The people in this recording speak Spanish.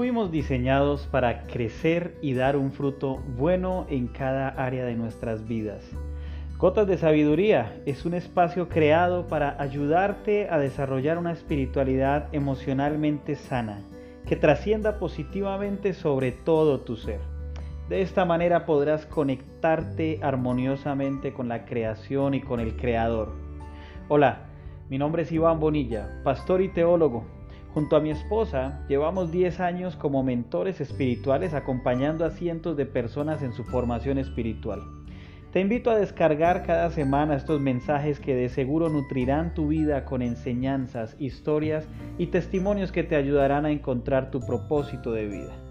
fuimos diseñados para crecer y dar un fruto bueno en cada área de nuestras vidas. Gotas de Sabiduría es un espacio creado para ayudarte a desarrollar una espiritualidad emocionalmente sana que trascienda positivamente sobre todo tu ser. De esta manera podrás conectarte armoniosamente con la creación y con el Creador. Hola, mi nombre es Iván Bonilla, pastor y teólogo. Junto a mi esposa llevamos 10 años como mentores espirituales acompañando a cientos de personas en su formación espiritual. Te invito a descargar cada semana estos mensajes que de seguro nutrirán tu vida con enseñanzas, historias y testimonios que te ayudarán a encontrar tu propósito de vida.